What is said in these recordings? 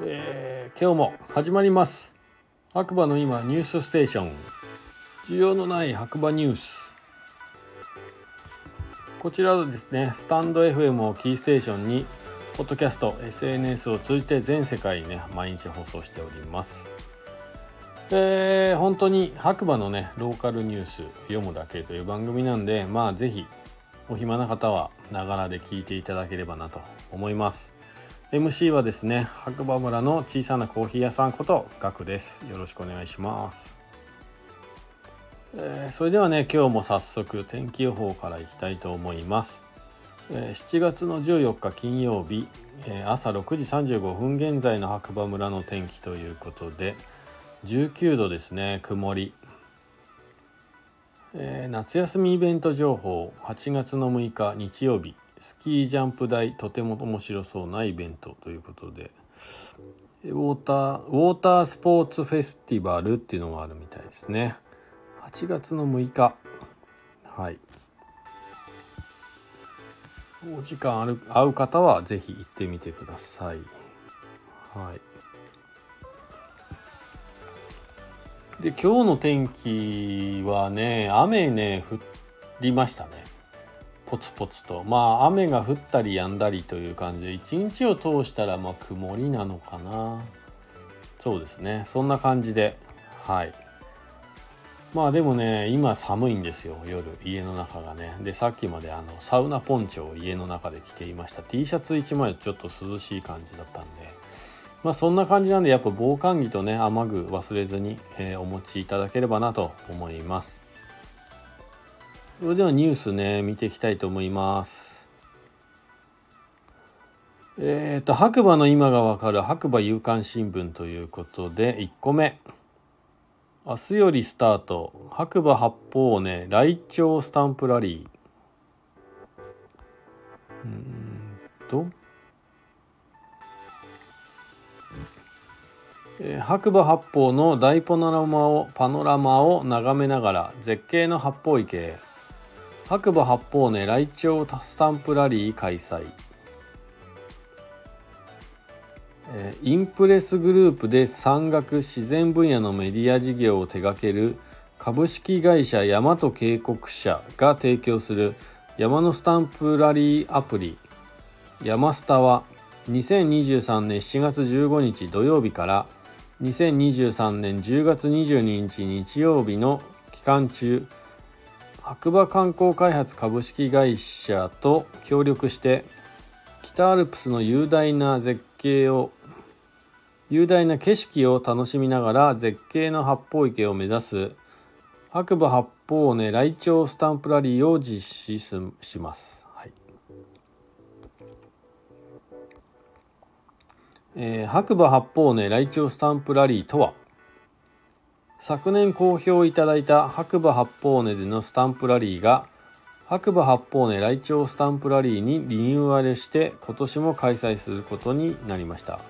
えー今日も始まります。白馬の今ニュースステーション。需要のない白馬ニュース。こちらはですねスタンド FM をキーステーションにポッドキャスト SNS を通じて全世界にね毎日放送しております。えー本当に白馬のねローカルニュース読むだけという番組なんでまあぜひお暇な方はながらで聞いていただければなと思います。MC はですね白馬村の小さなコーヒー屋さんことガクです。よろしくお願いします、えーそれではね今日も早速天気予報からいきたいと思います、えー7月の14日金曜日、えー朝6時35分現在の白馬村の天気ということで19度ですね曇り。えー夏休みイベント情報8月の6日日曜日。スキージャンプ台とても面白そうなイベントということで。ウォーターウォータースポーツフェスティバルっていうのがあるみたいですね。8月の6日。はい。お時間ある合う方はぜひ行ってみてください。はい。で今日の天気はね雨ね降りましたね。ポツポツと。まあ雨が降ったり止んだりという感じで一日を通したらまあ曇りなのかな。そうですね。そんな感じで。はい。まあでもね今寒いんですよ。夜。家の中がね。でさっきまであのサウナポンチョを家の中で着ていました。T シャツ1枚ちょっと涼しい感じだったんで。まあそんな感じなんでやっぱ防寒着とね雨具忘れずに、えーお持ちいただければなと思います。それではニュースね見ていきたいと思います。えっ、と白馬の今がわかる白馬夕刊新聞ということで1個目。明日よりスタート。白馬八方根ライチョウスタンプラリー。うーんと。白馬八方の大パノラマをパノラマを眺めながら絶景の八方池へ。白馬八方根ライチョウスタンプラリー開催、インプレスグループで山岳自然分野のメディア事業を手掛ける株式会社大和渓谷社が提供する山のスタンプラリーアプリ。山スタは2023年7月15日土曜日から2023年10月22日日曜日の期間中白馬観光開発株式会社と協力して北アルプスの雄大な絶景を雄大な景色を楽しみながら絶景の八方池を目指す白馬八方根ライチョウスタンプラリーを実施します。えー白馬八方根ライチョウスタンプラリーとは昨年好評いただいた白馬八方根でのスタンプラリーが白馬八方根ライチョウスタンプラリーにリニューアルして今年も開催することになりました。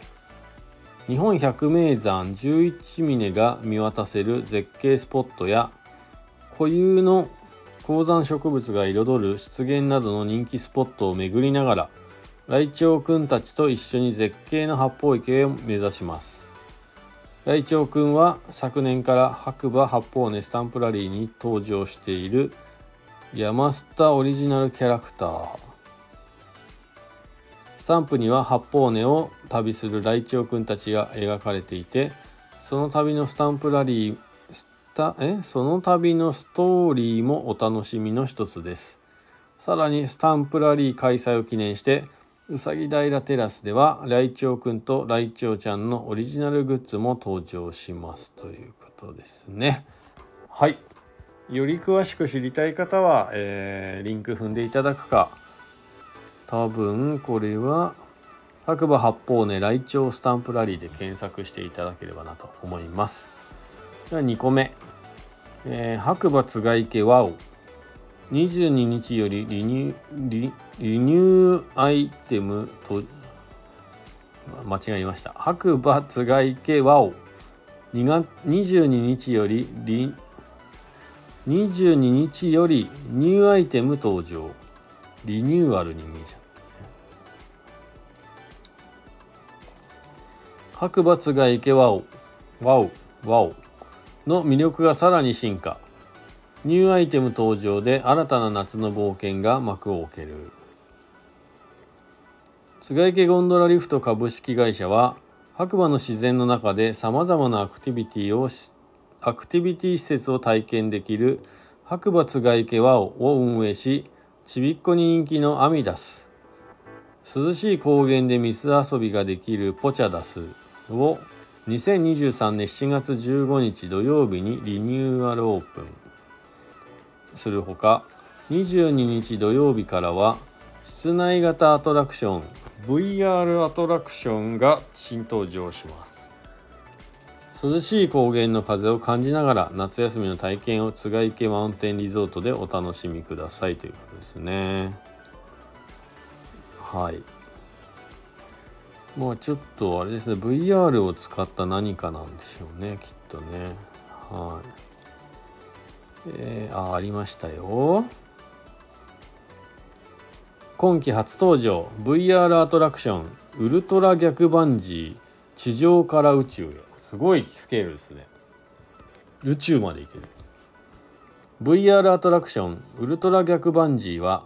日本百名山11峰が見渡せる絶景スポットや固有の高山植物が彩る湿原などの人気スポットを巡りながらライチョウくんたちと一緒に絶景の八方池を目指します。ライチョウくんは昨年から白馬八方根スタンプラリーに登場している。山スタオリジナルキャラクター。スタンプには八方根を旅するライチョウくんたちが描かれていてその旅のスタンプラリースタえ？その旅のストーリーもお楽しみの一つです。さらにスタンプラリー開催を記念してうさぎ平テラスではライチョウくんとライチョウちゃんのオリジナルグッズも登場しますということですね。はい。より詳しく知りたい方は、えーリンク踏んでいただくか。多分これは白馬八方根ライチョウスタンプラリーで検索していただければなと思います。では2個目、えー白馬つが池ワオ。22日よりリニューリリニューアイテムと間違えました。白馬つが池ワオ。2月22日よりリ22日よりニューアイテム登場。リニューアルに見えちゃう。白抜が池ワオ。ワオワオ。の魅力がさらに進化。ニューアイテム登場で新たな夏の冒険が幕を開ける。菅池ゴンドラリフト株式会社は白馬の自然の中でさまざまなアクティビティをアクティビティ施設を体験できる白馬津賀池和を運営しちびっこに人気のアミダス。涼しい高原で水遊びができるポチャダスを2023年7月15日土曜日にリニューアルオープン。するほか22日土曜日からは室内型アトラクション VR アトラクションが新登場します。涼しい高原の風を感じながら夏休みの体験を津賀池マウンテンリゾートでお楽しみくださいということですね。はい。まあちょっとあれですね VR を使った何かなんでしょうねきっとね。はい。えー、あありましたよ。今季初登場 VR アトラクションウルトラ逆バンジー地上から宇宙へ。すごいスケールですね。宇宙まで行ける。VR アトラクションウルトラ逆バンジーは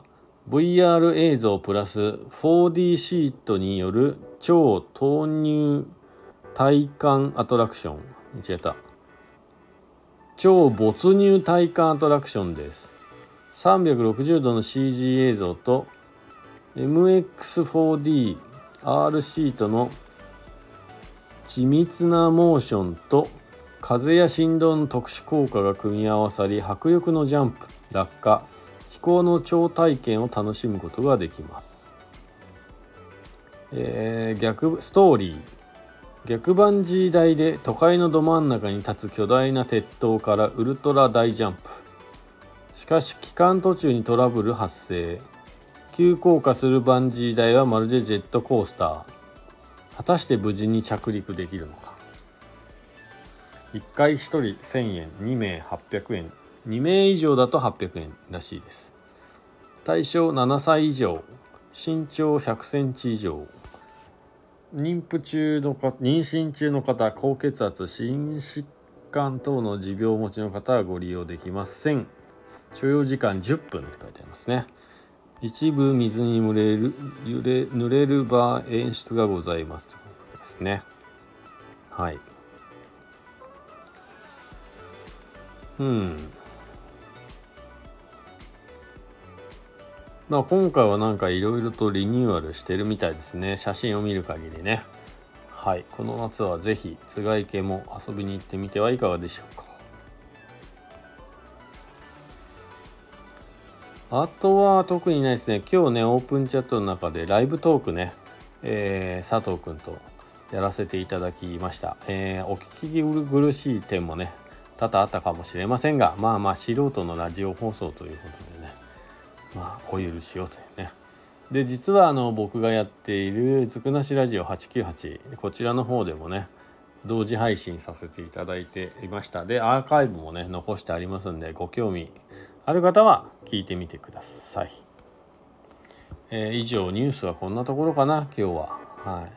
VR 映像プラス 4D シートによる超投入体感アトラクション。違った。超没入体感アトラクションです。360度の CG 映像と MX4D R シートの緻密なモーションと風や振動の特殊効果が組み合わさり迫力のジャンプ落下飛行の超体験を楽しむことができます、えー、逆ストーリー。逆バンジー台で都会のど真ん中に立つ巨大な鉄塔からウルトラ大ジャンプ。しかし期間途中にトラブル発生。急降下するバンジー台はまるでジェットコースター。果たして無事に着陸できるのか。1回1人1000円2名800円。2名以上だと800円らしいです。対象7歳以上。身長100センチ以上。妊婦中のか妊娠中の方高血圧心疾患等の持病をお持ちの方はご利用できません。所要時間10分って書いてありますね。一部水に濡れる揺れ濡れる場演出がございますということですね。はい。うん。まあ今回はなんかいろいろとリニューアルしてるみたいですね。写真を見る限りね。はい。この夏は是非津賀池も遊びに行ってみてはいかがでしょうか。あとは特にないですね。今日ね、オープンチャットの中でライブトークね、えー、佐藤くんとやらせていただきました。えー、お聞き苦しい点もね、多々あったかもしれませんが、まあまあ素人のラジオ放送ということで、まあお許しをというね。で、実はあの僕がやっているつくなしラジオ898、こちらの方でもね、同時配信させていただいていました。で、アーカイブもね、残してありますんで、ご興味ある方は聞いてみてください。えー、以上ニュースはこんなところかな今日は。はい。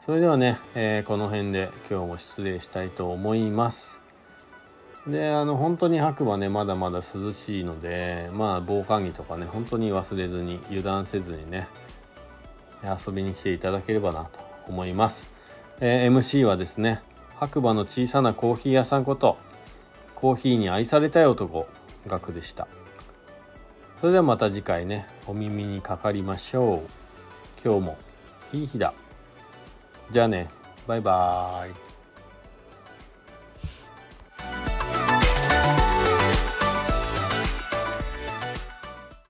それではね、えー、この辺で今日も失礼したいと思います。で、あの、本当に白馬ね、まだまだ涼しいので、まあ、防寒着とかね、本当に忘れずに、油断せずにね、遊びに来ていただければなと思います。えー、MC はですね、白馬の小さなコーヒー屋さんこと、コーヒーに愛されたい男、額でした。それではまた次回ねお耳にかかりましょう。今日もいい日だ。じゃあねバイバーイ。